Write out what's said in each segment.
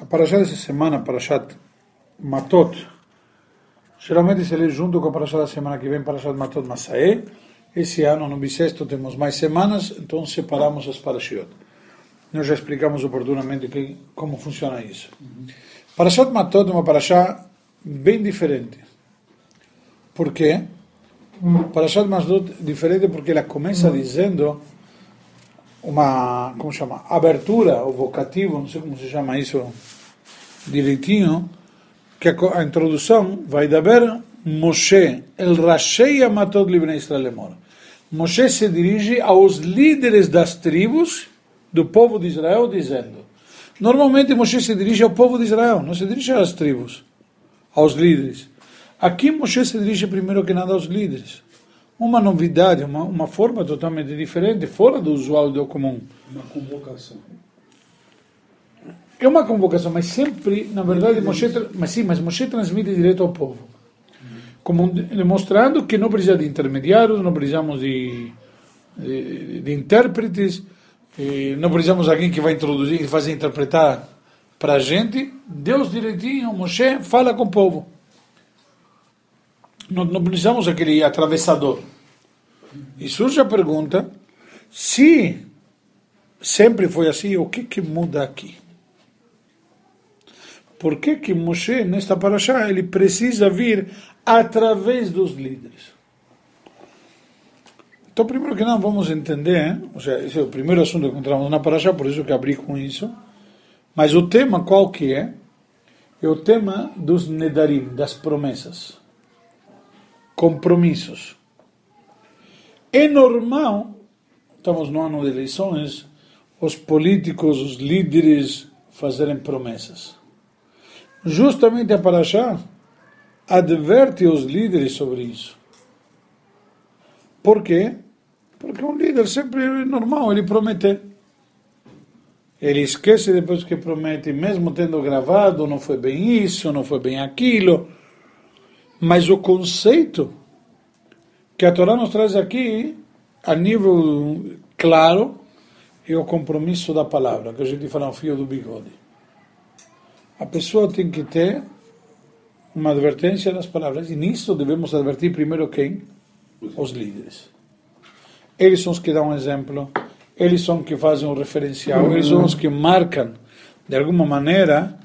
A Parashat dessa semana, Parashat Matot, geralmente se lê junto com a Parashat da semana que vem, Parashat Matot Masaé. Esse ano, no bissexto, temos mais semanas, então separamos as Parashiot. Nós já explicamos oportunamente que, como funciona isso. Parashat Matot é uma Parashat bem diferente. Por quê? Parashat Matot é diferente porque ela começa dizendo uma, como chama, abertura, o vocativo, não sei como se chama isso direitinho, que a, introdução vai dar Moshe, el Rashei Amatot Libnei Israel Lemor. Moshe se dirige aos líderes das tribos do povo de Israel, dizendo: Normalmente Moshe se dirige ao povo de Israel, não se dirige às tribos, aos líderes. Aqui Moshe se dirige primeiro que nada aos líderes uma novidade, uma, uma forma totalmente diferente, fora do usual do comum. Uma convocação. É uma convocação, mas sempre, na verdade, Moshe, mas sim, mas Moshe transmite direto ao povo. Como demonstrando que não precisa de intermediários, não precisamos de, de, de intérpretes, não precisamos de alguém que vai introduzir e fazer interpretar para a gente. Deus direitinho, Moshe, fala com o povo. Não, não precisamos aquele atravessador. E surge a pergunta: se sempre foi assim, o que, que muda aqui? Por que, que Moshe, nesta paraxá, ele precisa vir através dos líderes? Então, primeiro que nada, vamos entender, ou seja, esse é o primeiro assunto que encontramos na paraxá, por isso que abri com isso. Mas o tema qual que é? É o tema dos nedarim, das promessas compromissos. É normal, estamos no ano de eleições, os políticos, os líderes fazerem promessas. Justamente a Paraxá adverte os líderes sobre isso. Por quê? Porque um líder sempre é normal, ele promete. Ele esquece depois que promete, mesmo tendo gravado, não foi bem isso, não foi bem aquilo. Mas o conceito que a Torá nos traz aqui, a nível claro, é o compromisso da palavra, que a gente fala no fio do bigode. A pessoa tem que ter uma advertência das palavras, e nisso devemos advertir primeiro quem? Os líderes. Eles são os que dão um exemplo, eles são os que fazem um referencial, eles são os que marcam, de alguma maneira,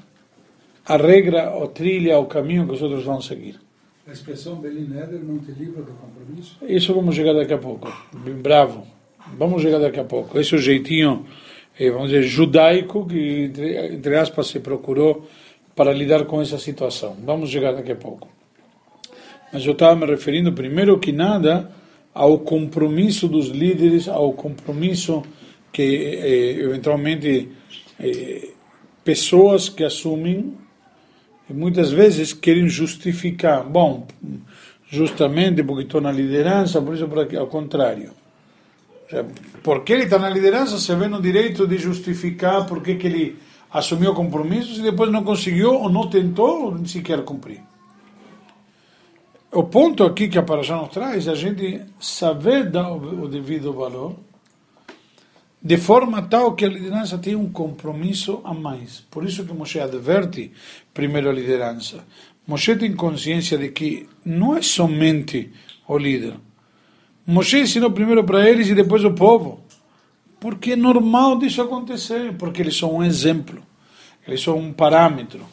a regra, a trilha, o caminho que os outros vão seguir. A expressão Belin não te livra do compromisso? Isso vamos chegar daqui a pouco. Bravo. Vamos chegar daqui a pouco. Esse é o jeitinho, eh, vamos dizer, judaico que, entre, entre aspas, se procurou para lidar com essa situação. Vamos chegar daqui a pouco. Mas eu estava me referindo, primeiro que nada, ao compromisso dos líderes, ao compromisso que, eh, eventualmente, eh, pessoas que assumem e muitas vezes querem justificar, bom, justamente porque estou na liderança, por isso por ao contrário. Porque ele está na liderança, você vê no direito de justificar porque que ele assumiu compromissos e depois não conseguiu ou não tentou ou nem sequer cumprir. O ponto aqui que a Parashá nos traz é a gente saber dar o devido valor de forma tal que a liderança tem um compromisso a mais. Por isso que Moshe adverte primeiro a liderança. Moshe tem consciência de que não é somente o líder. Moshe ensinou primeiro para eles e depois o povo. Porque é normal disso acontecer, porque eles são um exemplo, eles são um parâmetro.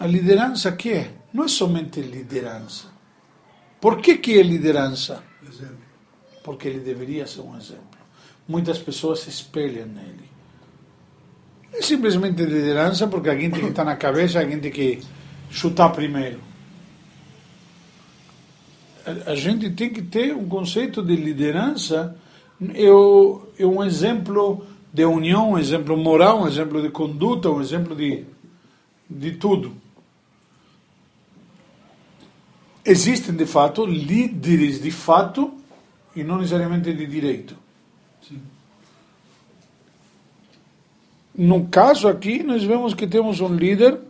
A liderança que é? Não é somente liderança. Por que, que é liderança? Exemplo. Porque ele deveria ser um exemplo muitas pessoas se espelham nele. É simplesmente liderança porque alguém tem que estar na cabeça, alguém tem que chutar primeiro. A, gente tem que ter um conceito de liderança, é, é um exemplo de união, um exemplo moral, um exemplo de conduta, um exemplo de, de tudo. Existem, de fato, líderes de fato e não necessariamente de direito. No caso aqui, nós vemos que temos um líder,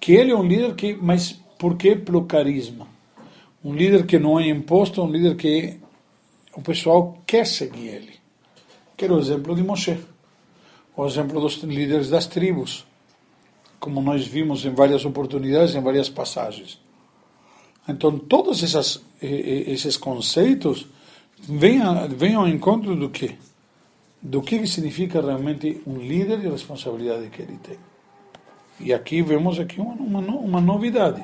que ele é um líder que, mas por que pelo carisma? Um líder que não é imposto, um líder que o pessoal quer seguir ele. Quero o exemplo de Moshe. o exemplo dos líderes das tribos, como nós vimos em várias oportunidades, em várias passagens. Então, todos essas, esses conceitos vêm, vêm ao encontro do que? Do que significa realmente um líder e a responsabilidade que ele tem. E aqui vemos aqui uma, uma, uma novidade.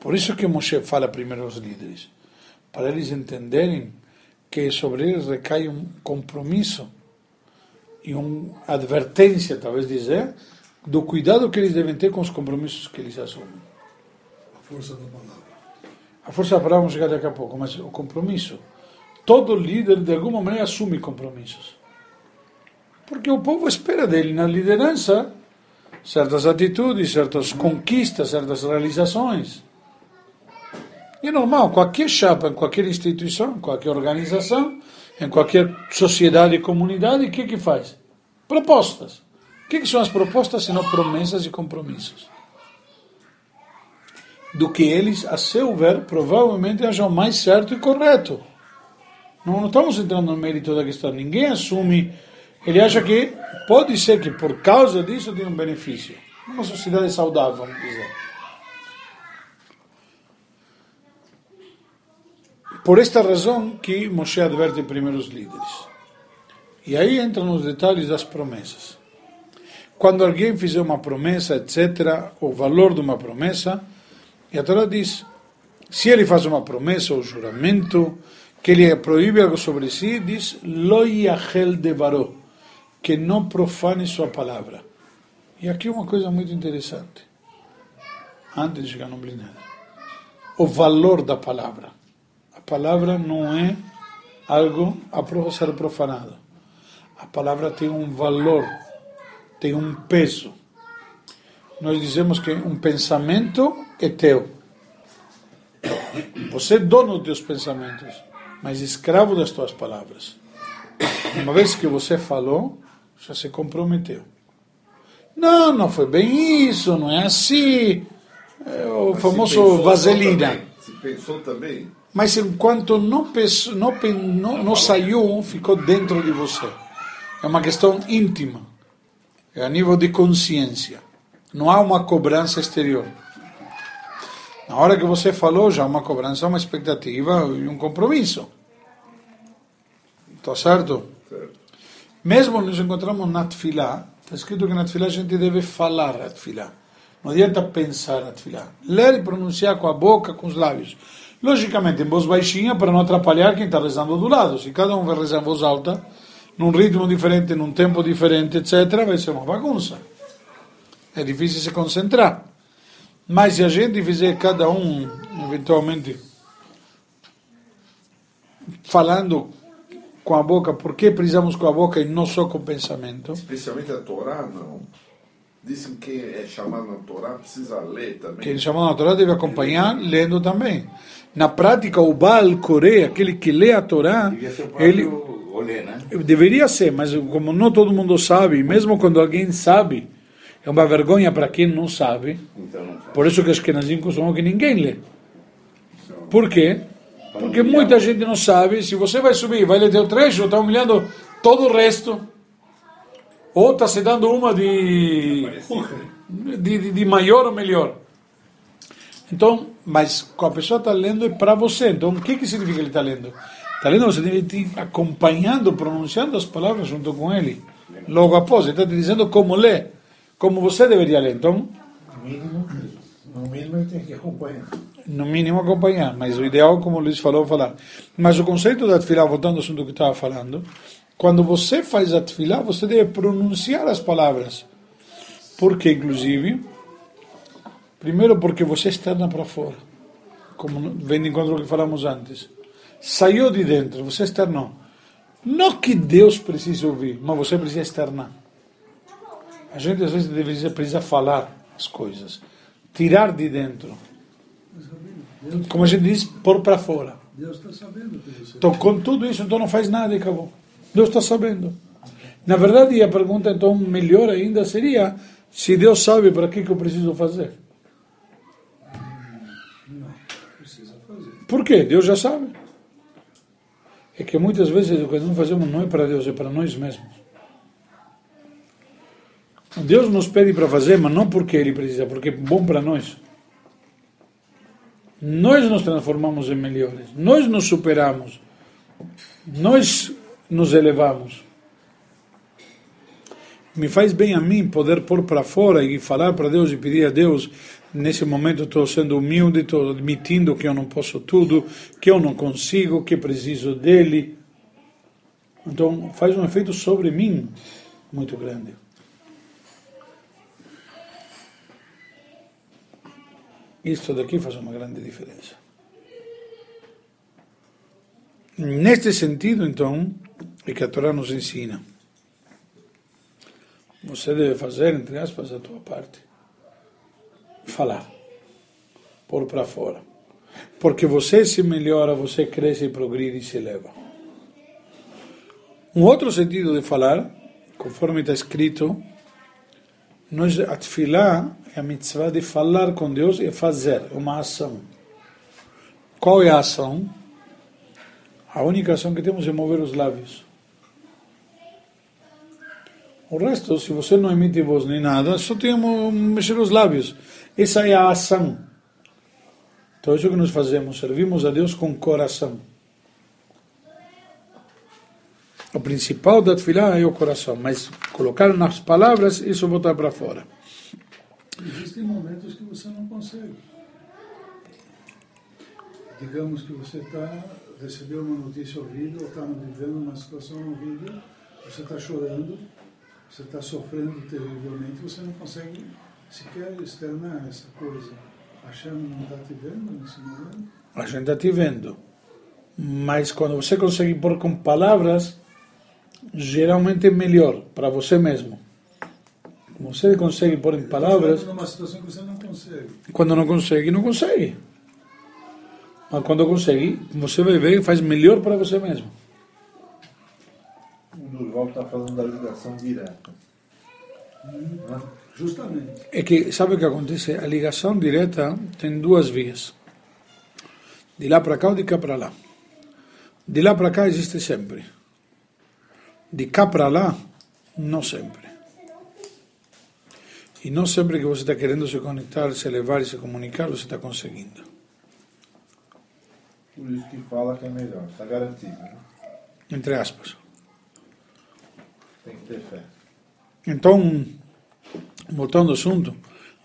Por isso que Moshe fala primeiro aos líderes, para eles entenderem que sobre eles recai um compromisso e uma advertência, talvez dizer, do cuidado que eles devem ter com os compromissos que eles assumem. A força da palavra. A força da palavra vamos chegar daqui a pouco, mas o compromisso. Todo líder, de alguma maneira, assume compromissos. Porque o povo espera dele na liderança certas atitudes, certas conquistas, certas realizações. E é normal, qualquer chapa, em qualquer instituição, qualquer organização, em qualquer sociedade e comunidade, o que que faz? Propostas. O que, que são as propostas senão promessas e compromissos? Do que eles, a seu ver, provavelmente acham mais certo e correto. Não, não estamos entrando no mérito da questão. Ninguém assume. Ele acha que pode ser que por causa disso tenha um benefício. Uma sociedade saudável, vamos dizer. Por esta razão que Moshe adverte primeiro os líderes. E aí entram os detalhes das promessas. Quando alguém fizer uma promessa, etc., o valor de uma promessa, e a Torá diz, se ele faz uma promessa ou juramento, que ele proíbe algo sobre si, diz, lo yachel devaró, que não profane sua palavra. E aqui uma coisa muito interessante, antes de chegar no blindado. O valor da palavra palavra não é algo a ser profanado. A palavra tem um valor, tem um peso. Nós dizemos que um pensamento é teu. Você é dono dos teus pensamentos, mas escravo das tuas palavras. Uma vez que você falou, já se comprometeu. Não, não foi bem isso, não é assim. É o mas famoso vaselina. Também, se pensou também, mas enquanto não, não, não, não saiu, ficou dentro de você. É uma questão íntima, é a nível de consciência. Não há uma cobrança exterior. Na hora que você falou, já há uma cobrança, uma expectativa e um compromisso. Está certo? certo? Mesmo nos encontramos na Tfilá, está escrito que na Tfilá a gente deve falar a Tfilá. Não adianta pensar a Tfilá. Ler e pronunciar com a boca, com os lábios. Logicamente, em voz baixinha, para não atrapalhar quem está rezando do lado. Se cada um vai rezar em voz alta, num ritmo diferente, num tempo diferente, etc., vai ser uma bagunça. É difícil se concentrar. Mas se a gente fizer cada um, eventualmente, falando com a boca, por que precisamos com a boca e não só com o pensamento? Especialmente a Torá, não. Dizem que é chamado na Torá precisa ler também. Quem é chamado na Torá deve acompanhar lendo também. Na prática, o Baal aquele que lê a Torá, ele olê, né? deveria ser, mas como não todo mundo sabe, mesmo quando alguém sabe, é uma vergonha para quem não sabe. Então Por isso que os Kenazim costumam que ninguém lê. Por quê? Porque muita gente não sabe. Se você vai subir, vai ler teu trecho, está humilhando todo o resto. Ou está se dando uma de, de, de, de maior ou melhor. Então, mas a pessoa está lendo é para você. Então, o que, que significa que ele está lendo? Está lendo, você deve estar acompanhando, pronunciando as palavras junto com ele. Logo após, ele está te dizendo como ler, como você deveria ler. Então, no mínimo, no mínimo ele tem que acompanhar. No mínimo acompanhar, mas o ideal, como o Luiz falou, é falar. Mas o conceito da tefilá, voltando ao assunto que estava falando, quando você faz a tefilá, você deve pronunciar as palavras. Porque, inclusive, Primeiro porque você externa para fora, como vem de encontro ao que falamos antes. Saiu de dentro, você externou. Não que Deus precise ouvir, mas você precisa externar. A gente às vezes deveria, precisa falar as coisas, tirar de dentro. Como a gente diz, pôr para fora. Deus está sabendo. Então, com tudo isso, então não faz nada e acabou. Deus está sabendo. Na verdade, a pergunta então melhor ainda seria: se Deus sabe, para que, que eu preciso fazer? Por quê? Deus já sabe. É que muitas vezes o que nós fazemos não é para Deus, é para nós mesmos. Deus nos pede para fazer, mas não porque Ele precisa, porque é bom para nós. Nós nos transformamos em melhores, nós nos superamos, nós nos elevamos. Me faz bem a mim poder pôr para fora e falar para Deus e pedir a Deus. Nesse momento estou sendo humilde, estou admitindo que eu não posso tudo, que eu não consigo, que preciso dele. Então faz um efeito sobre mim muito grande. Isto daqui faz uma grande diferença. Neste sentido, então, é que a Torá nos ensina. Você deve fazer, entre aspas, a tua parte. Falar. Pôr para fora. Porque você se melhora, você cresce, progride e se eleva. Um outro sentido de falar, conforme está escrito, nós, a é a mitzvah de falar com Deus e fazer uma ação. Qual é a ação? A única ação que temos é mover os lábios. O resto, se você não emite voz nem nada, só temos mexer os lábios. Essa é a ação. Então, isso que nós fazemos, servimos a Deus com coração. O principal da tefilá é o coração, mas colocar nas palavras, isso botar para fora. Existem momentos que você não consegue. Digamos que você está recebeu uma notícia horrível, ou está vivendo uma situação horrível, você está chorando, você está sofrendo terrivelmente, você não consegue sequer externar essa coisa. A chama não está te vendo nesse momento? A gente está te vendo. Mas quando você consegue pôr com palavras, geralmente é melhor para você mesmo. Você consegue pôr em palavras. Numa situação que você não consegue. Quando não consegue, não consegue. Mas quando consegue, você vai ver e faz melhor para você mesmo. O Durval está falando da ligação direta. Hum, justamente. É que, sabe o que acontece? A ligação direta tem duas vias. De lá para cá ou de cá para lá. De lá para cá existe sempre. De cá para lá, não sempre. E não sempre que você está querendo se conectar, se elevar e se comunicar, você está conseguindo. Por isso que fala que é melhor, está garantido. Né? Entre aspas. Tem que ter fé. Então, voltando ao assunto,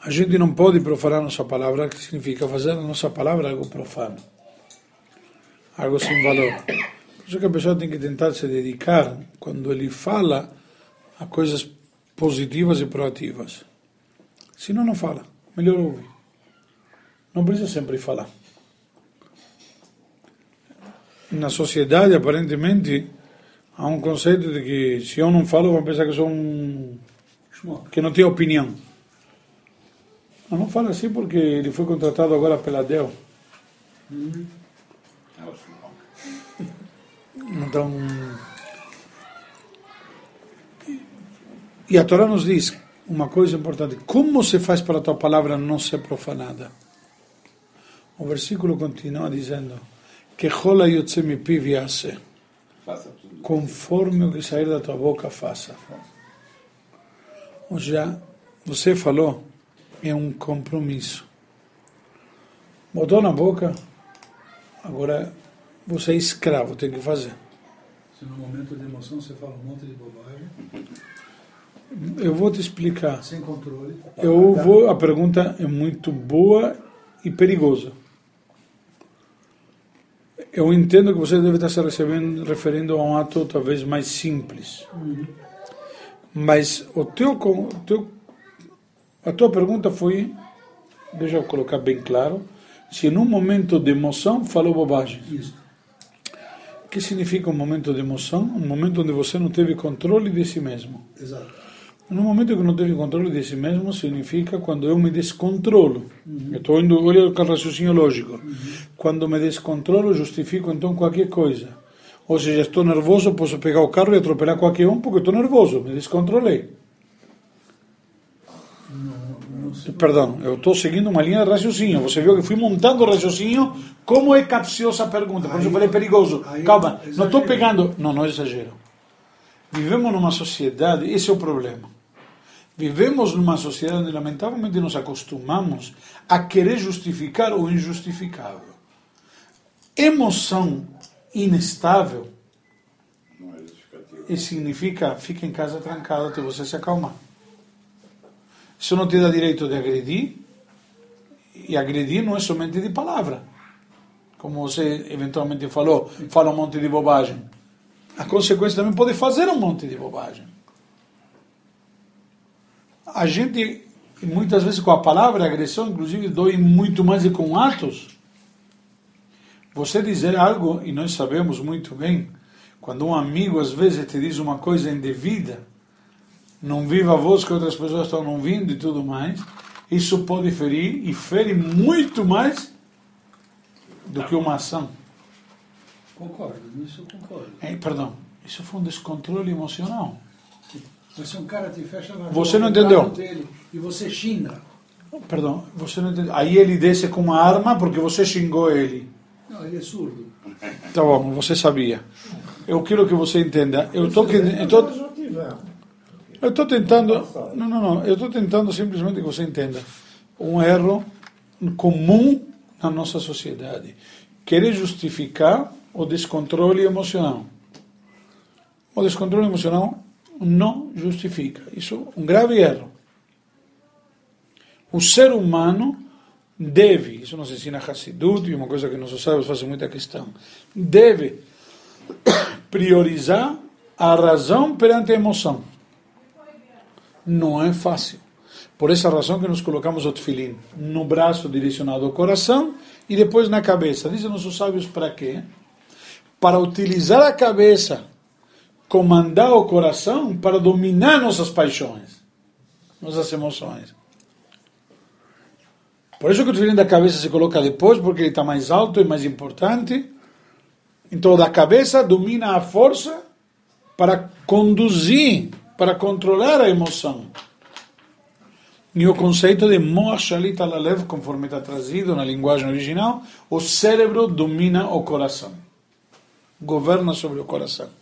a gente não pode profanar nossa palavra, que significa fazer a nossa palavra algo profano, algo sem valor. Por isso que a pessoa tem que tentar se dedicar, quando ele fala, a coisas positivas e proativas. Senão não fala, melhor ouvir. Não precisa sempre falar. Na sociedade, aparentemente, há um conceito de que se eu não falo, vão pensar que sou um. que não tenho opinião. Mas não fala assim porque ele foi contratado agora pela Dell. Então. E a Torá nos diz uma coisa importante: como se faz para a tua palavra não ser profanada? O versículo continua dizendo: Que rola yotzemi piviase, conforme o que sair da tua boca, faça. Ou seja, você falou, é um compromisso. Botou na boca, agora você é escravo, tem que fazer. Se no momento de emoção você fala um monte de bobagem. Eu vou te explicar. Sem controle. Eu vou. A pergunta é muito boa e perigosa. Eu entendo que você deve estar se recebendo, referindo a um ato talvez mais simples. Uhum. Mas o teu, o teu, a tua pergunta foi, deixa eu colocar bem claro, se num momento de emoção falou bobagem. Isso. O que significa um momento de emoção? Um momento onde você não teve controle de si mesmo. Exato. No momento que não teve controle de si mesmo, significa quando eu me descontrolo. Uhum. Eu estou indo, olha o raciocínio lógico. Uhum. Quando me descontrolo, justifico então qualquer coisa. Ou seja, estou nervoso, posso pegar o carro e atropelar qualquer um porque estou nervoso, me descontrolei. Não, não Perdão, eu estou seguindo uma linha de raciocínio. Você viu que fui montando o raciocínio. Como é capciosa a pergunta? Por isso eu falei perigoso. aí Calma, exagero. não estou pegando. Não, não é exagero. Vivemos numa sociedade, esse é o problema. Vivemos numa sociedade onde lamentavelmente nos acostumamos a querer justificar o injustificável. Emoção inestável Não é e significa fica em casa trancado até você se acalmar. Isso não te dá direito de agredir, e agredir não é somente de palavra. Como você eventualmente falou, fala um monte de bobagem. A consequência também pode fazer um monte de bobagem. A gente, muitas vezes com a palavra, agressão, inclusive, dói muito mais do que com atos. Você dizer algo, e nós sabemos muito bem, quando um amigo às vezes te diz uma coisa indevida, não viva a voz que outras pessoas estão ouvindo e tudo mais, isso pode ferir e fere muito mais do que uma ação. Concordo, nisso eu concordo. Eh, perdão, isso foi um descontrole emocional. Mas se um cara te fecha na Você não entendeu? Dele, e você xinga. Perdão, você não entendeu. Aí ele desce com uma arma porque você xingou ele. Não, ele é surdo. Tá bom, você sabia. Eu quero que você entenda. Eu estou eu tô, tentando. Não, não, não. Eu estou tentando simplesmente que você entenda um erro comum na nossa sociedade. Querer justificar o descontrole emocional. O descontrole emocional não justifica. Isso é um grave erro. O ser humano deve, isso nos ensina Hassidut, e uma coisa que nossos sábios fazem muita questão, deve priorizar a razão perante a emoção. Não é fácil. Por essa razão que nos colocamos o tefilim no braço direcionado ao coração e depois na cabeça. Dizem nossos sábios para quê? Para utilizar a cabeça, comandar o coração para dominar nossas paixões, nossas emoções. Por isso que o tefilim da cabeça se coloca depois, porque ele está mais alto e mais importante. Então, da cabeça domina a força para conduzir, para controlar a emoção. E o conceito de Moach Shalit Alalev, conforme está trazido na linguagem original, o cérebro domina o coração. Governa sobre o coração.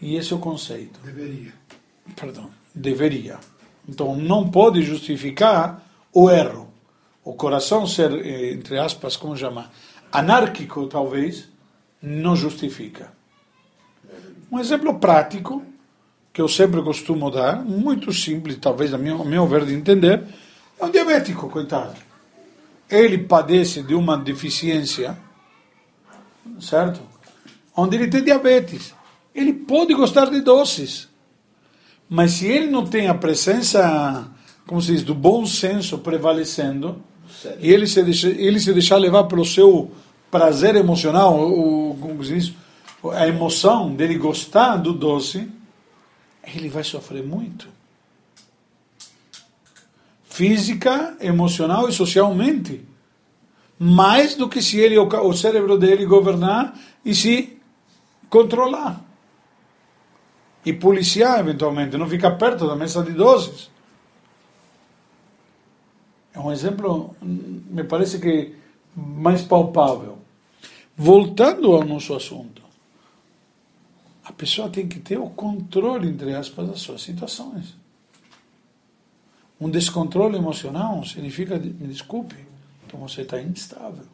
E esse é o conceito. Deveria. Perdão, deveria. Então não pode justificar o erro. O coração ser, eh, entre aspas, como chama, anárquico talvez, não justifica. Um exemplo prático que eu sempre costumo dar, muito simples, talvez a meu, a meu ver de entender, é um diabético, coitado. Ele padece de uma deficiência, certo? Onde ele tem diabetes. Ele pode gostar de doces, mas se ele não tem a presença, como se diz, do bom senso prevalecendo, e ele se, deixa, ele se deixar levar pelo seu prazer emocional, o, como se diz, a emoção dele gostar do doce, ele vai sofrer muito. Física, emocional e socialmente. Mais do que se ele, o cérebro dele governar e se controlar. E policiar, eventualmente, não ficar perto da mesa de doces. É um exemplo, me parece que mais palpável. Voltando ao nosso assunto, a pessoa tem que ter o controle, entre aspas, das suas situações. Um descontrole emocional significa, me desculpe, então você está instável.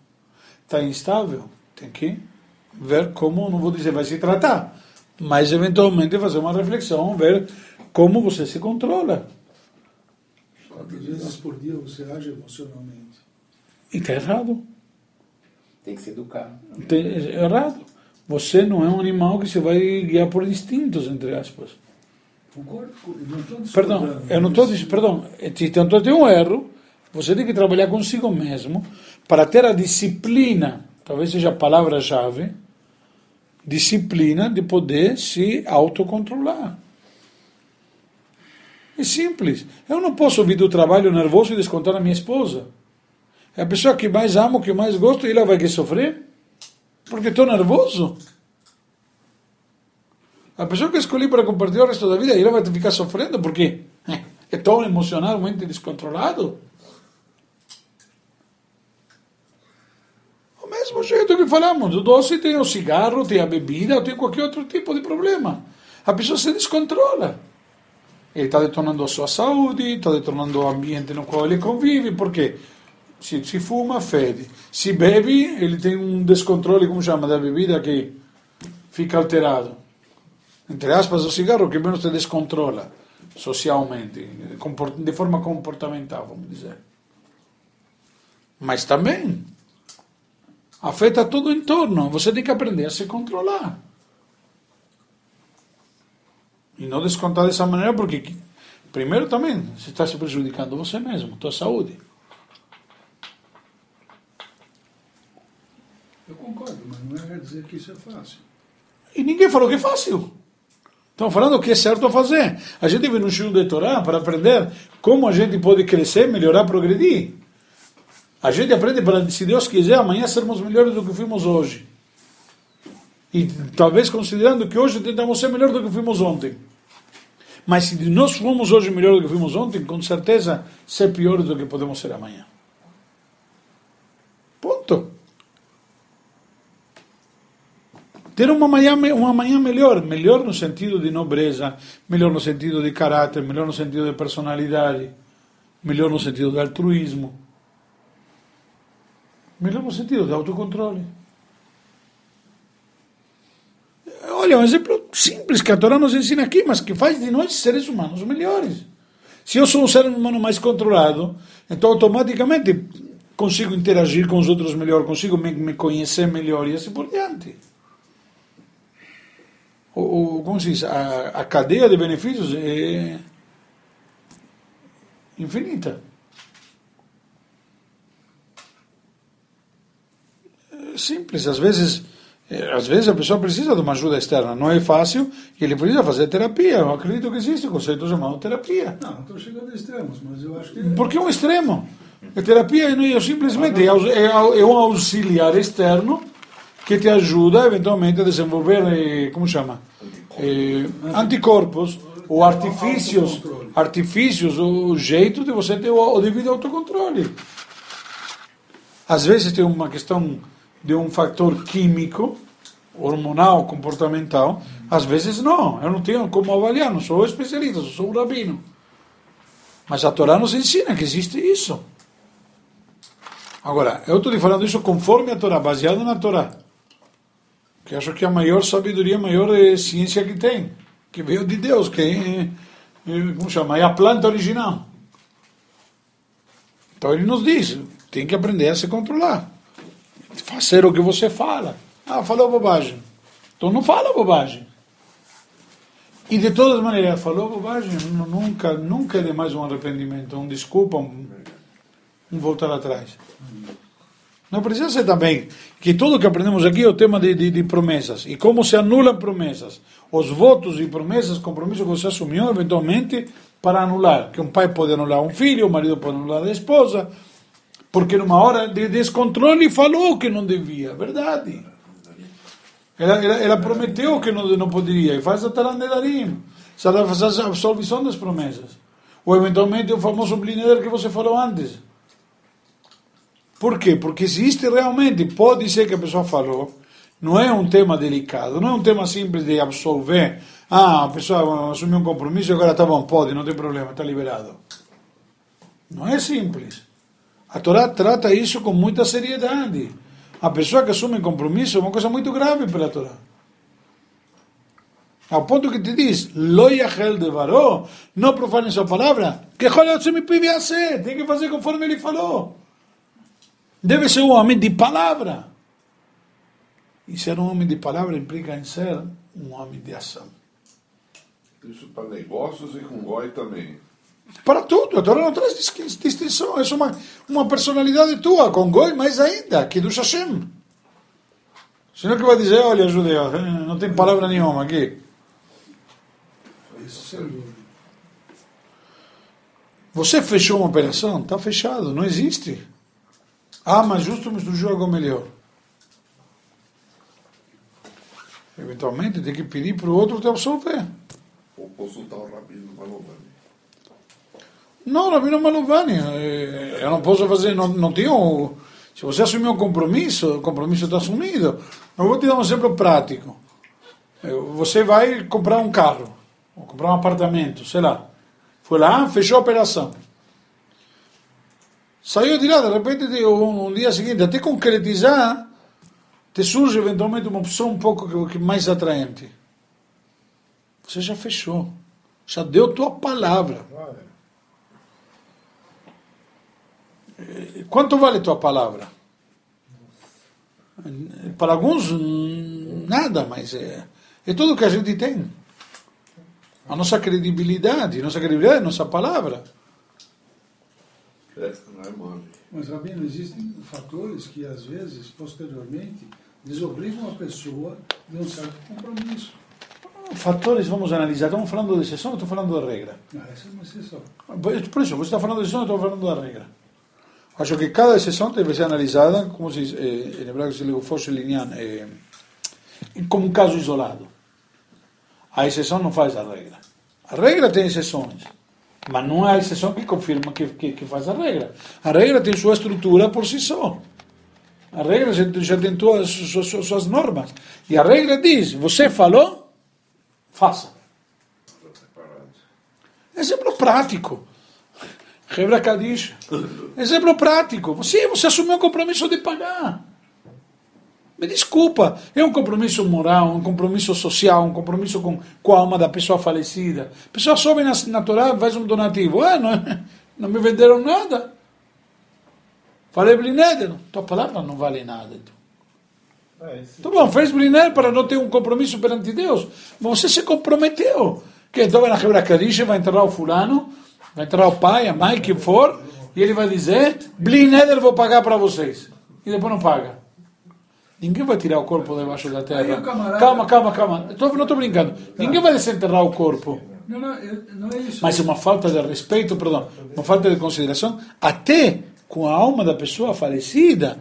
Está instável, tem que ver como, não vou dizer vai se tratar, mas eventualmente fazer uma reflexão, ver como você se controla. Quantas vezes por dia você age emocionalmente? E está errado. Tem que se educar. Tem- É errado. Você não é um animal que se vai guiar por instintos, entre aspas. Concordo não estou Perdão, eu não estou dizendo, perdão, tentou ter um erro, você tem que trabalhar consigo mesmo para ter a disciplina, talvez seja a palavra-chave, disciplina de poder se autocontrolar. É simples. Eu não posso vir do trabalho nervoso e descontar na minha esposa. É a pessoa que mais amo, que mais gosto, e ela vai que sofrer? Porque estou nervoso? A pessoa que escolhi para compartilhar o resto da vida, ela vai ficar sofrendo porque é tão emocionalmente descontrolado. Mesmo jeito que falamos, do doce tem o cigarro, tem a bebida, tem qualquer outro tipo de problema. A pessoa se descontrola. ele está detonando a sua saúde, está detonando o ambiente no qual ele convive, porque se, se fuma, fede. Se bebe, ele tem um descontrole, como chama, da bebida que fica alterado. Entre aspas, o cigarro que menos te descontrola socialmente, de forma comportamental, vamos dizer. Mas também afeta todo o entorno. Você tem que aprender a se controlar. E não descontar dessa maneira, porque, primeiro, também, você está se prejudicando você mesmo, tua saúde. Eu concordo, mas não quer dizer que isso é fácil. E ninguém falou que é fácil. Estão falando o que é certo a fazer. A gente vem no Shiur de Torá para aprender como a gente pode crescer, melhorar, progredir. A gente aprende para, se Deus quiser, amanhã sermos melhores do que fomos hoje. E talvez considerando que hoje tentamos ser melhor do que fomos ontem. Mas se nós fomos hoje melhor do que fomos ontem, com certeza ser piores do que podemos ser amanhã. Ponto. ter uma manhã, uma manhã melhor, melhor no sentido de nobreza, melhor no sentido de caráter, melhor no sentido de personalidade, melhor no sentido de altruísmo, no sentido de autocontrole. Olha, um exemplo simples que a Torá nos ensina aqui, mas que faz de nós seres humanos melhores. Se eu sou um ser humano mais controlado, então automaticamente consigo interagir com os outros melhor, consigo me, me conhecer melhor e assim por diante o, como se diz, a, a cadeia de benefícios é infinita. Simples, às vezes, às vezes a pessoa precisa de uma ajuda externa, não é fácil, e ele precisa fazer terapia. Eu acredito que existe um conceito chamado terapia. Não, estou chegando a extremos, mas eu acho que. Porque é um extremo. A terapia é simplesmente é, é um auxiliar externo que te ajuda eventualmente a desenvolver, eh, como chama? Eh, anticorpos ou artifícios, artifícios, o jeito de você ter o, o devido autocontrole. Às vezes tem uma questão de um fator químico, hormonal, comportamental, às vezes não. Eu não tenho como avaliar, não sou especialista, sou um rabino. Mas a Torá nos ensina que existe isso. Agora, eu estou te falando isso conforme a Torá, baseado na Torá que acho que é a maior sabedoria, a maior ciência que tem, que veio de Deus, que é, como chama, é a planta original. Então ele nos diz, tem que aprender a se controlar, fazer o que você fala. Ah, falou bobagem. Então não fala bobagem. E de todas maneiras, falou bobagem, nunca, nunca é demais um arrependimento, um desculpa, um, um voltar atrás. Não precisa ser também que tudo que aprendemos aqui é o tema de, de, de, promessas e como se anulam promessas. Os votos e promessas, compromissos que você assumiu eventualmente para anular. Que um pai pode anular um filho, o marido pode anular a esposa, porque numa hora de descontrole falou que não devia. Verdade. Ela, ela, ela prometeu que não, não poderia e faz a tarandedarim. Faz a absolvição das promessas. Ou eventualmente o famoso blinder que você falou antes. Por quê? Porque existe realmente, pode ser que a pessoa falou, não é um tema delicado, não é um tema simples de absolver. Ah, a pessoa assumiu um compromisso e agora está bom, pode, não tem problema, está liberado. Não é simples. A Torá trata isso com muita seriedade. A pessoa que assume compromisso é uma coisa muito grave para a Torá. Ao ponto que te diz, lo yachel de varó, não profane sua palavra, que me ser, tem que fazer conforme ele falou. Deve ser um homem de palavra. E ser um homem de palavra implica em ser um homem de ação. Isso para negócios e com goi também. Para tudo, a Torá não traz distinção. É uma, uma personalidade tua, com goi mais ainda, que do Hashem. Senão que vai dizer, olha, judeu, não tem palavra nenhuma aqui. Dúvida. Você fechou uma operação? Está fechado, não existe. Ah, mas justo surgiu algo melhor. Eventualmente tem que pedir para o outro te absolver. Ou consultar o Rabino Malovani. Não, Rabino Malovani, eh, eu não posso fazer, não, não. Se você assumiu um compromisso, o compromisso está assumido. Eu vou te dar um exemplo prático. Você vai comprar um carro, ou comprar um apartamento, sei lá. Foi lá, fechou a operação. Saiu de lá, de repente, um, um dia seguinte, até concretizar, te surge eventualmente uma opção um pouco mais atraente. Você já fechou. Já deu tua palavra. Quanto vale tua palavra? Para alguns, nada, mas é, é tudo que a gente tem. A nossa credibilidade, nossa credibilidade é nossa palavra. É. Mas, Rabino, existem fatores que, às vezes, posteriormente, desobrigam a pessoa de um certo compromisso. Fatores, vamos analisar. Estamos falando de exceção ou estou falando da regra? Ah, essa é uma exceção. Por isso, você está falando de exceção, eu estou falando da regra. Acho que cada exceção deve ser analisada, como se diz, eh, em hebraico se fosse linear, eh, como um caso isolado. A exceção não faz a regra. A regra tem exceções, mas não é a exceção que confirma que, que, que faz a regra. A regra tem sua estrutura por si só. A regra já, tem todas as suas, suas, suas normas. E a regra diz: você falou, faça. Exemplo prático. Rebra Kadish. Exemplo prático. Você, você assumiu o compromisso de pagar. Me desculpa, é um compromisso moral, um compromisso social, um compromisso com, com a alma da pessoa falecida. A pessoa sobe na, na Torá, faz um donativo. Ah, não, não me venderam nada. Falei blinéder, tua palavra não vale nada. Então. é. Tá bom, fez blinéder para não ter um compromisso perante Deus. Você se comprometeu. Que então vai na Hebra Kadish, vai enterrar o fulano, vai enterrar o pai, a mãe, quem for, e ele vai dizer, blinéder vou pagar para vocês. E depois não paga. Ninguém vai tirar o corpo debaixo da terra. camarada- Calma, calma, calma. Tô, não estou brincando. Ninguém vai desenterrar o corpo. Não, não, não é isso. Mas é uma falta de respeito, perdão, uma falta de consideração, até com a alma da pessoa falecida.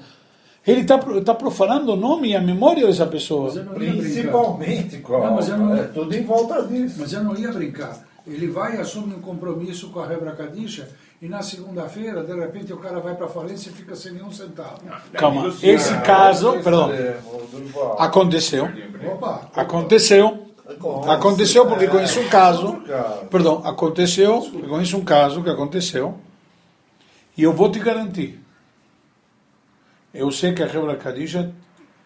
Ele está tá profanando o nome e a memória dessa pessoa. Mas eu não ia brincar. Principalmente com a Não, mas eu não- É tudo em volta disso. Mas eu não ia brincar. Ele vai e assume um compromisso com a Rebra Kadisha e na segunda-feira, de repente, o cara vai para a falência e fica sem nenhum centavo. Calma, esse caso, perdão, aconteceu. Opa! Aconteceu. Aconteceu porque conheço um caso. Perdão, aconteceu, eu conheço um caso que aconteceu. E eu vou te garantir. Eu sei que a Rebra Kadisha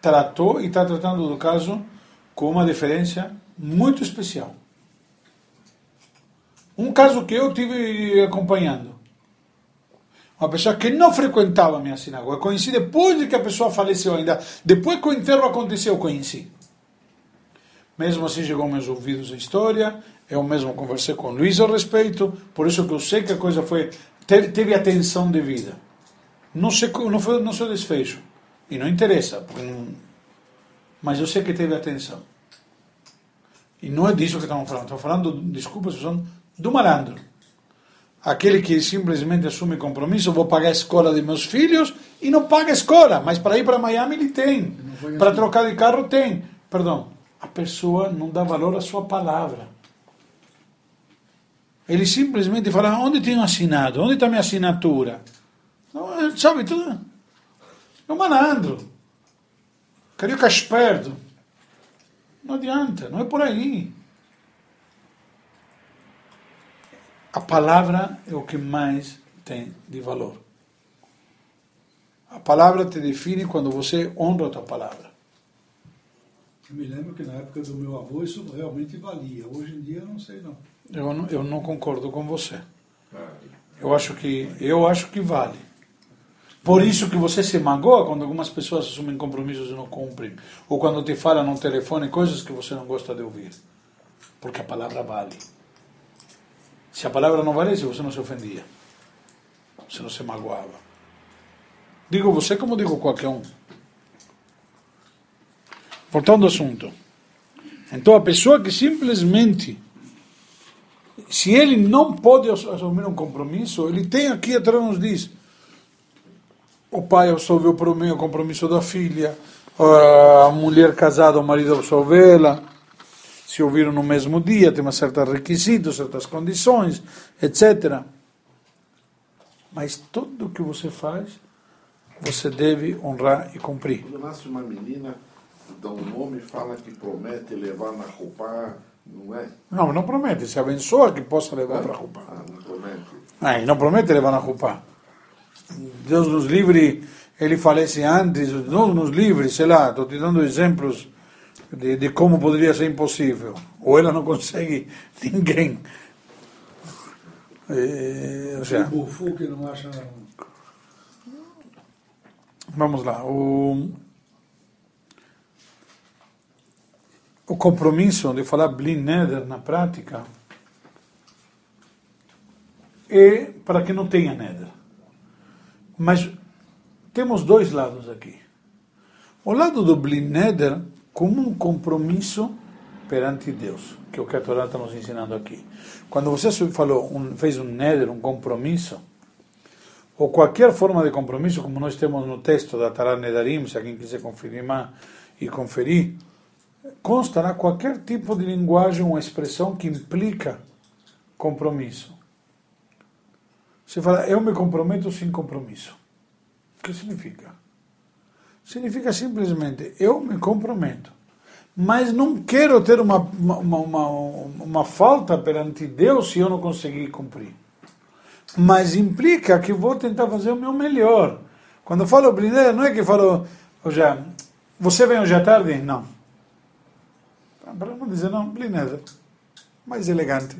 tratou e está tratando do caso com uma diferença muito especial. Um caso que eu tive acompanhando. Uma pessoa que não frequentava a minha sinagoga. Conheci depois de que a pessoa faleceu ainda. Depois que o enterro aconteceu, eu conheci. Mesmo assim chegou aos meus ouvidos a história, eu mesmo conversei com o Luiz a respeito, por isso que eu sei que a coisa foi teve, teve atenção devida. Não sei não foi o desfecho e não interessa, mas eu sei que teve atenção. E não é disso que estamos falando, estamos falando, desculpa, são do malandro. Aquele que simplesmente assume compromisso, vou pagar a escola de meus filhos e não paga a escola, mas para ir para Miami ele tem, para assim. trocar de carro tem. Perdão, a pessoa não dá valor à sua palavra. Ele simplesmente fala, onde tenho assinado? Onde está minha assinatura? Não, sabe, tudo. É um malandro. Carioca esperto. Não adianta, não é por aí. A palavra é o que mais tem de valor. A palavra te define quando você honra a tua palavra. Eu me lembro que na época do meu avô isso realmente valia. Hoje em dia eu não sei não. Eu não, eu não concordo com você. Eu acho que eu acho que vale. Por isso que você se magoa quando algumas pessoas assumem compromissos e não cumprem, ou quando te falam no telefone coisas que você não gosta de ouvir, porque a palavra vale. Se a palavra não valesse, você não se ofendia, você não se magoava. Digo você como digo qualquer um. Voltando ao assunto. Então a pessoa que simplesmente se ele não pode assumir um compromisso, ele tem aqui atrás nos diz: o pai absolveu o compromisso da filha, a mulher casada, o marido absolvê-la, se ouviram no mesmo dia, tem uma certa requisitos, certas condições, etc. Mas tudo que você faz, você deve honrar e cumprir. Quando nasce uma menina, dá um nome, fala que promete levar na roupa, não é? Não, não promete, se abençoa que possa levar para a roupa. Ah, não. Ah, e não promete levar na culpa. Deus nos livre, ele falece antes, Deus nos livre, sei lá, estou te dando exemplos de, de como poderia ser impossível. Ou ela não consegue ninguém. É, ou O seja, bufu que não acha. Vamos lá. O, o compromisso de falar Blin Neder na prática é para que não tenha Neder. Mas temos dois lados aqui. O lado do Blin Neder como um compromisso perante Deus, que é o que a Torá está nos ensinando aqui. Quando você falou, um, fez um Neder, um compromisso, ou qualquer forma de compromisso, como nós temos no texto da Tará Nedarim, se alguém quiser confirmar e conferir, constará qualquer tipo de linguagem ou expressão que implica compromisso. Você fala, eu me comprometo sem compromisso. O que significa? Significa simplesmente, eu me comprometo, mas não quero ter uma, uma, uma, uma falta perante Deus se eu não conseguir cumprir mas implica que vou tentar fazer o meu melhor. Quando eu falo brindeira, não é que falo, hoje, você vem hoje à tarde? Não. Para não dizer não, brindeira. Mais elegante.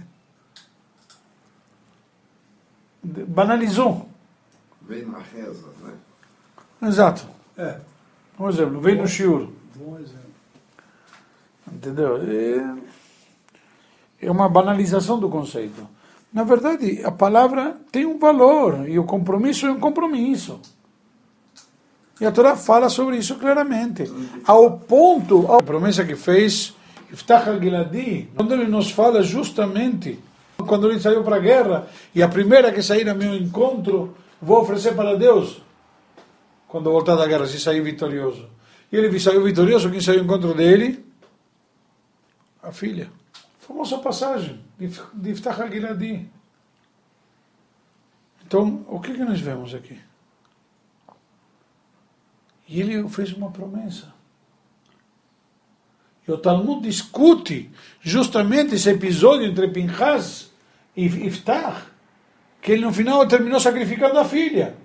Banalizou. Vem na reza, né? Exato. É, Um exemplo, vem no shiur. bom exemplo. Entendeu? É, é uma banalização do conceito. Na verdade, a palavra tem um valor e o compromisso é um compromisso. E a Torá fala sobre isso claramente. Ao ponto, a promessa que fez Iftach al-Giladi, quando ele nos fala justamente, quando ele saiu para a guerra, e a primeira que sair a meu encontro, vou oferecer para Deus, quando voltar da guerra, se sair vitorioso. E ele saiu vitorioso, quem saiu ao encontro dele? A filha. Famosa passagem de Iftach al-Giladi. Então, o que, que nós vemos aqui? E ele fez uma promessa. E o Talmud discute justamente esse episódio entre Pinchas e Iftach, que ele no final terminou sacrificando a filha.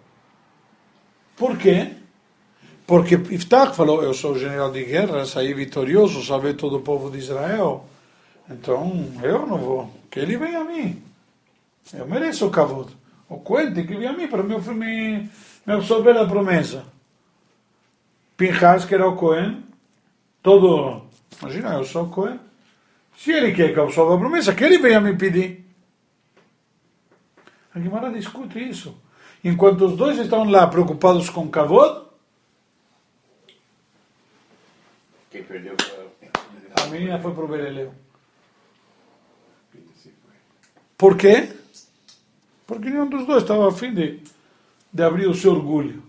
Por quê? Porque Iftach falou, eu sou general de guerra, saí vitorioso, salvei todo o povo de Israel, então eu não vou, que ele venha a mim. Eu mereço o kavod. O Cohen que vir a mim para me, me, me absorver a promessa. Pinchas, que era o Cohen, todo, imagina, eu sou o Cohen. Se ele quer que absorva a promessa, que ele venha me pedir. A Guimara discute isso. Enquanto os dois estão lá preocupados com kavod, Quem perdeu a menina foi para o Bereleu. Por quê? Porque nenhum dos dois estava a fim de, de abrir o seu orgulho.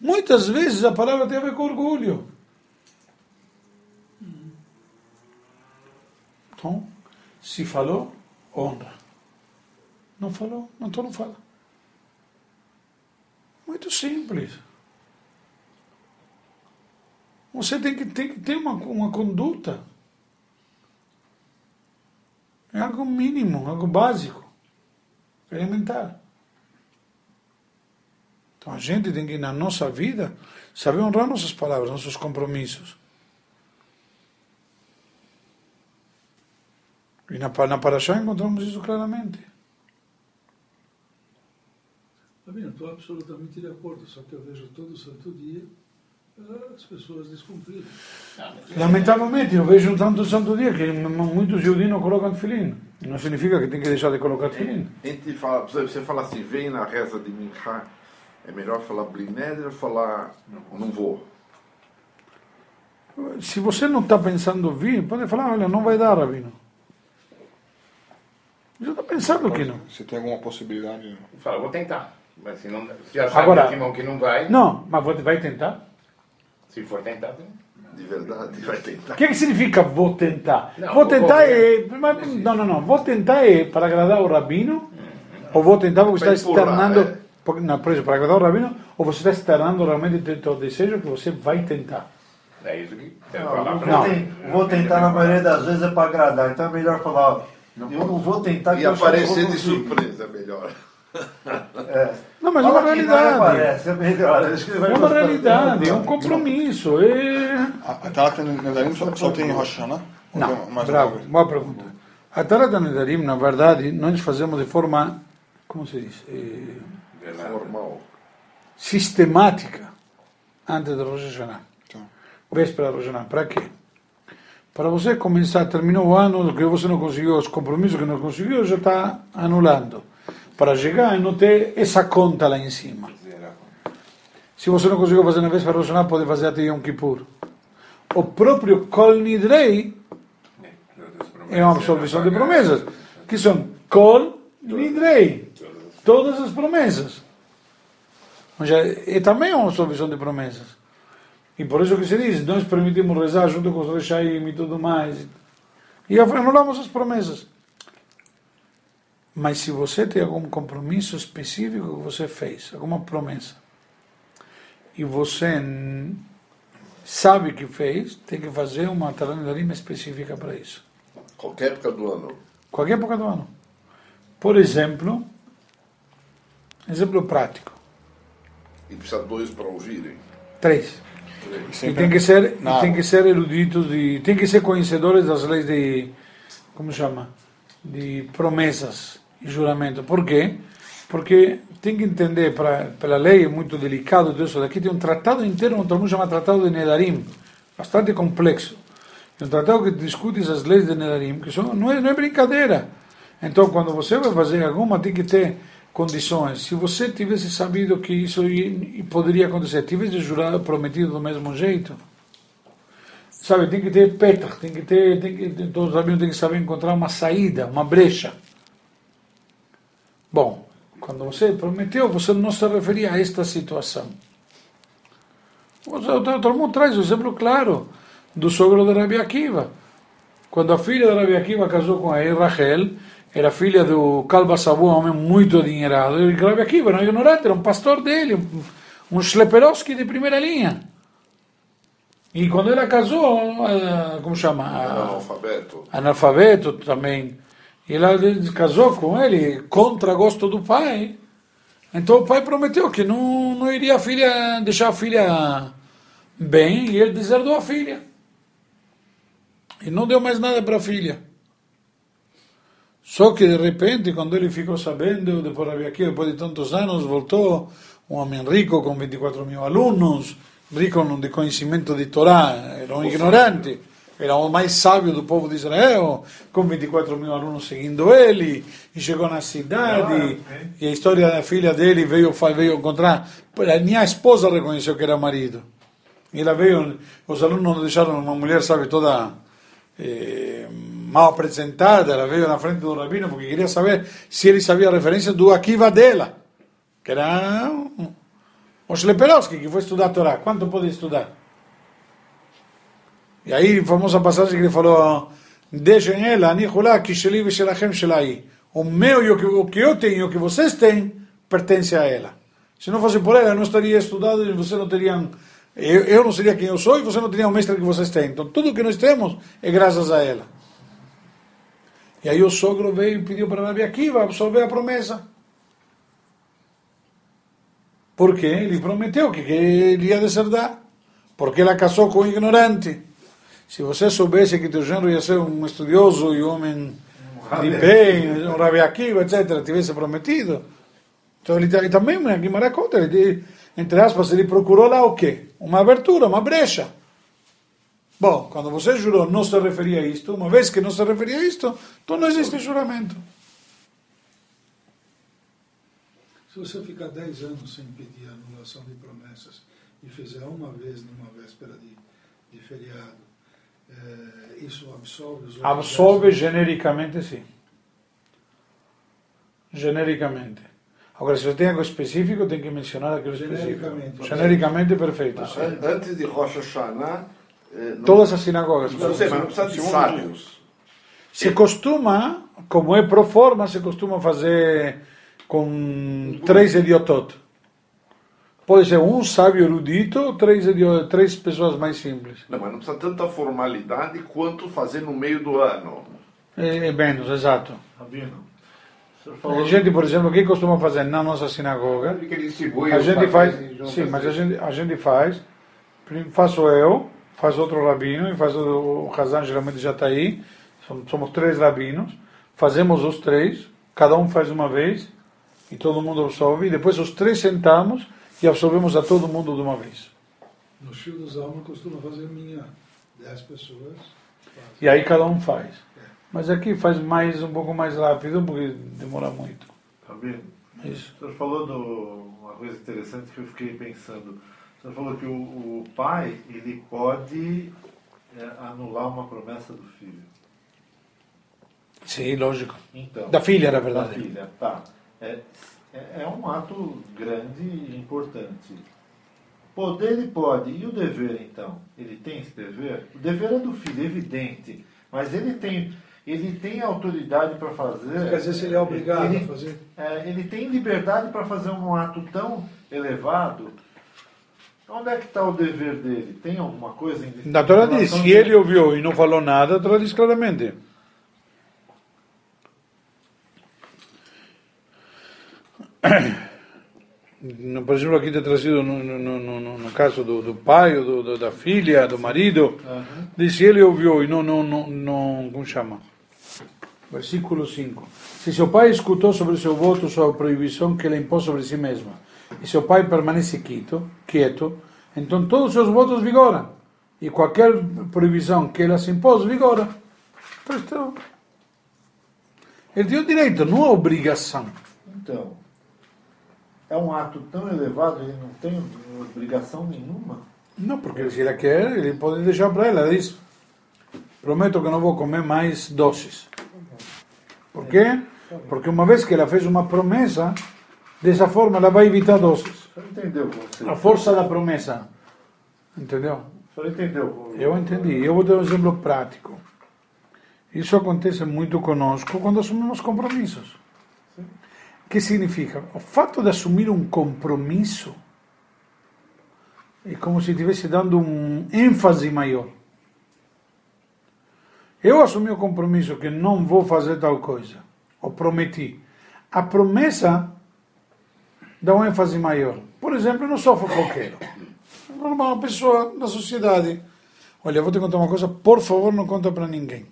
Muitas vezes a palavra tem a ver com orgulho. Então, se falou, honra. Não falou, então não fala. Muito simples. Você tem que, tem que ter uma, uma conduta. É algo mínimo, algo básico, elementar. Então a gente tem que, na nossa vida, saber honrar nossas palavras, nossos compromissos. E na, na Paraxá encontramos isso claramente. Rabino, estou absolutamente de acordo, só que eu vejo todo santo dia as pessoas descumprindo. Lamentavelmente, eu vejo tanto santo dia que muitos judeus não colocam tefilim. Não significa que tem que deixar de colocar gente fala, você fala assim, vem na reza de Minchá, é melhor falar Blineder ou falar não vou? Se você não está pensando vir, pode falar, olha, não vai dar, Rabino. Já está pensando que não. Você tem alguma possibilidade? Fala, vou tentar. Mas se, não, se já sabe Agora- de que não vai, Não, mas você vai tentar? se for tentar, tem. De verdade, vai tentar. O que, que significa vou tentar? Não, vou tentar é. mas- Não, não, não. Vou tentar é para agradar o rabino? Ou vou tentar porque está externando. é. porque- Não, por exemplo, para agradar o rabino? Ou você está externando realmente o teu desejo que você vai tentar? É isso que tem que Não, falar vou, tentar na maioria das vezes é para agradar, então é melhor falar, Eu não vou tentar E aparecer vou de surpresa, melhor. É. Não, mas é Fala uma realidade. aparece, é É uma realidade, é um compromisso. É... A a Talat Nedarim só, só tem Rosh Hashanah? Não, mais bravo, boa pergunta. A Tarat Nedarim, na verdade, nós fazemos de forma, como se diz, eh, Normal. sistemática antes do Rosh Hashanah. Tá. Véspera do Rosh Hashanah. Para quê? Para você começar, terminou o ano, que você não conseguiu, os compromissos que não conseguiu, já está anulando. Para chegar e não ter essa conta lá em cima. Se você não conseguiu fazer na do Rosh Hashanah, pode fazer até Yom Kippur. O próprio Kol Nidrei é uma absolvição de promessas, que são Kol Nidrei, todas as promessas. Ou seja, é também uma absolvição de promessas. E por isso que se diz, nós permitimos rezar junto com os Rechaim e tudo mais. E anulamos as promessas. Mas se você tem algum compromisso específico que você fez, alguma promessa, e você sabe que fez, tem que fazer uma tarandarim específica para isso. Qualquer época do ano. Qualquer época do ano. Por exemplo, exemplo prático, E precisa dois para ouvirem. três. E Sempre tem que ser, e tem que ser eruditos, de, tem que ser conhecedores das leis de, como chama, de promessas e juramento. Por quê? Porque tem que entender, pra, pela lei é muito delicado tudo isso daqui, tem um tratado inteiro, um Talmud chama Tratado de Nedarim, bastante complexo. É um tratado que discute essas leis de Nedarim, que são, não, é, não é brincadeira. Então, quando você vai fazer alguma, tem que ter condições. Se você tivesse sabido que isso poderia acontecer, tivesse jurado, prometido do mesmo jeito, sabe, tem que ter petach, tem que ter, tem que, todos os rabinos têm que saber encontrar uma saída, uma brecha. Bom, quando você prometeu, você não se referia a esta situação. Todo mundo traz o exemplo claro do sogro de Rabi Akiva. Quando a filha de Rabi Akiva casou com a Rachel, era filha do Kalba Sabu, um homem muito adinheirado. E Rabi Akiva era um ignorante, era um pastor dele, um, Schleperovski de primeira linha. E quando ela casou, eh, como chama? Analfabeto. analfabeto também. E ela casou com ele contra gosto do pai. Então o pai prometeu que não, não iria a filha, deixar a filha bem e ele deserdou a filha. E não deu mais nada para a filha. Só que de repente, quando ele ficou sabendo, depois de aqui, depois de tantos anos, voltou um homem rico com 24 mil alunos, rico de conhecimento de Torá, era um ignorante, era o mais sábio do povo de Israel, com 24 mil alunos seguindo ele, e chegou na cidade, e a história da filha dele veio, veio encontrar, a minha esposa reconheceu que era marido. E ela veio, os alunos não deixaram uma mulher, sabe, toda eh, mal apresentada, ela veio na frente do rabino porque queria saber se ele sabia a referência do Akiva dela, que era o Shleperovski, que foi estudar a Torá. Quanto pode estudar? E aí, a famosa passagem que ele falou, deixem ela, Anihulá, Kisheli Veshelachem Shelai. O meu e o que, o eu tenho e o que vocês têm pertence a ela. Se não fosse por ela, eu não estaria estudado e você não teriam... Eu, eu não seria quem eu sou e você não teria o mestre que vocês têm. Então, tudo que nós temos é graças a ela. E aí o sogro veio e pediu para Rabi Akiva absolver a promessa. Porque ele prometeu que, ele ia deserdar. Porque ela casou com um ignorante. Se você soubesse que teu genro ia ser um estudioso e um homem de bem, um Rabi Akiva, etc., tivesse prometido. Então ele, ele também, Guimarães conta, ele, entre aspas, ele procurou lá o quê? Uma abertura, uma brecha. Bom, quando você jurou não se referia a isto, uma vez que não se referia a isto, então não existe juramento. Se você ficar 10 anos sem pedir anulação de promessas e fizer uma vez numa véspera de, de feriado, eh, isso absolve os 10 genericamente, sim. Genericamente. Agora, se você tem algo específico, tem que mencionar aquilo específico. Genericamente. Genericamente, perfeito. An- Antes de Rosh Hashanah, eh, não, Todas as sinagogas. não sei, mas não precisa de sábios. Se costuma, como é pro forma, se costuma fazer com três idiotot. Pode ser um sábio erudito ou três, três pessoas mais simples. Não, mas não precisa tanta formalidade quanto fazer no meio do ano. É, é menos, exato. Rabino, senhor A falou... gente, por exemplo, o que costuma fazer na nossa sinagoga? Que ele distribui A gente faz, sim, mas a gente, a gente faz, faço eu, faz outro rabino e faz o, o Hazan geralmente já está aí, somos, somos três rabinos, fazemos os três, cada um faz uma vez e todo mundo absorve, e depois os três sentamos e absorvemos a todo mundo de uma vez. No Chio dos Almas costuma fazer minha 10 pessoas. E aí cada um faz. Mas aqui faz mais um pouco mais rápido porque demora muito. Rabino, Isso. o senhor falou de uma coisa interessante que eu fiquei pensando. O senhor falou que o, o pai, ele pode é, anular uma promessa do filho. Sim, lógico. Então, Da filha, na Da verdade. filha, tá. É, é, é um ato grande e importante. Poder ele pode. E o dever, então? Ele tem esse dever? O dever é do filho, é evidente. Mas ele tem, ele tem autoridade para fazer. Quer dizer, se ele é obrigado ele, a fazer. é, ele tem liberdade para fazer um ato tão elevado. Onde é que está o dever dele? Tem alguma coisa em Na Torá diz, se de- ele ouviu e não falou nada, a Torá diz claramente. Por exemplo, aqui está trazido no, no, no, no- caso do, do pai, ou do, do- da filha, do marido, diz, se ele ouviu e não, não, não, não como chama? Versículo 5. Se seu pai escutou sobre seu voto sua proibição que ele impôs sobre si mesma, e seu pai permanece quieto, quieto, então todos os seus votos vigoram, e qualquer proibição que ela se impôs vigora. Então, ele tem o direito, não a obrigação. Então, é um ato tão elevado, ele não tem obrigação nenhuma? Não, porque se ela quer, ele pode deixar para ela. Ela diz: Prometo que não vou comer mais doces. Por quê? Porque uma vez que ela fez uma promessa, dessa forma ela vai evitar doces. Entendeu conceito? A força da promessa. Entendeu? Entendeu? Eu entendi. Eu vou dar um exemplo prático. Isso acontece muito conosco quando assumimos compromissos. Que significa? O fato de assumir um compromisso é como se estivesse dando ênfase maior. Eu assumi o compromisso que não vou fazer tal coisa. Ou prometi. A promessa dá um ênfase maior. Por exemplo, eu não sou fofoqueiro. Normal, uma pessoa da sociedade. Olha, eu vou te contar uma coisa, por favor, não conta para ninguém.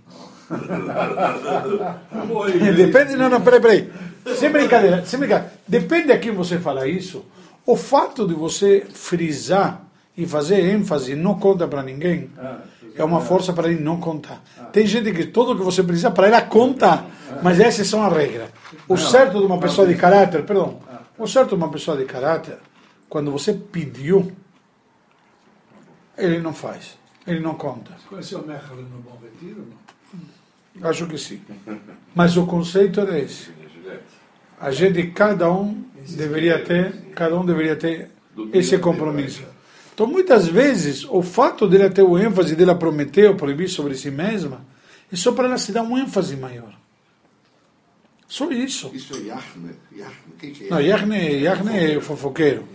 Depende, não, não, peraí, peraí. Sem brincadeira, sem brincadeira. Depende a quem você fala isso. O fato de você frisar e fazer ênfase não conta para ninguém é uma força para ele não contar. Tem gente que tudo que você precisa para ela contar, mas essas são as regras. O certo de uma pessoa de caráter, perdão, o certo de uma pessoa de caráter, quando você pediu, ele não faz, ele não conta. Conheceu o Merkel no Bom Retiro? Não? Acho que sim. Mas o conceito era esse. A gente, cada um deveria ter, cada um deveria ter esse compromisso. Então, muitas vezes, o fato dela ter o ênfase dela prometer ou proibir sobre si mesma, é só para ela se dar um ênfase maior. Só isso. Isso é Yahne. É? Não, Yahne, Yahne é fofoqueiro.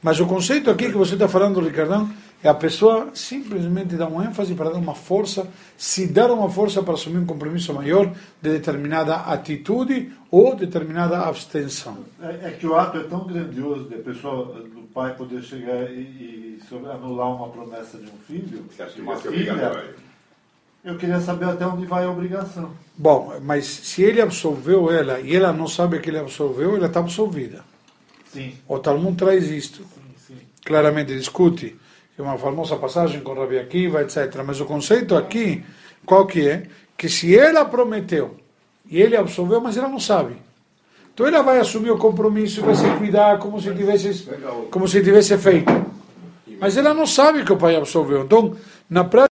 Mas o conceito aqui que você está falando, Ricardão, é a pessoa simplesmente dar um ênfase para dar uma força, se dar uma força para assumir um compromisso maior de determinada atitude ou determinada abstenção. É, é que o ato é tão grandioso de a pessoa, do pai poder chegar e, e sobre- anular uma promessa de um filho, de uma filha. Eu queria saber até onde vai a obrigação. Bom, mas se ele absolveu ela e ela não sabe que ele absolveu, ela está absolvida. Sim, O Talmud traz isto. sim, sim. claramente discute, é uma famosa passagem com Rabi Akiva, etc. Mas o conceito aqui, qual que é? Que se ela prometeu e ele absolveu, mas ela não sabe. Então ela vai assumir o compromisso e vai se cuidar como se tivesse, como se tivesse feito. Mas ela não sabe que o pai absolveu. Então, na prática,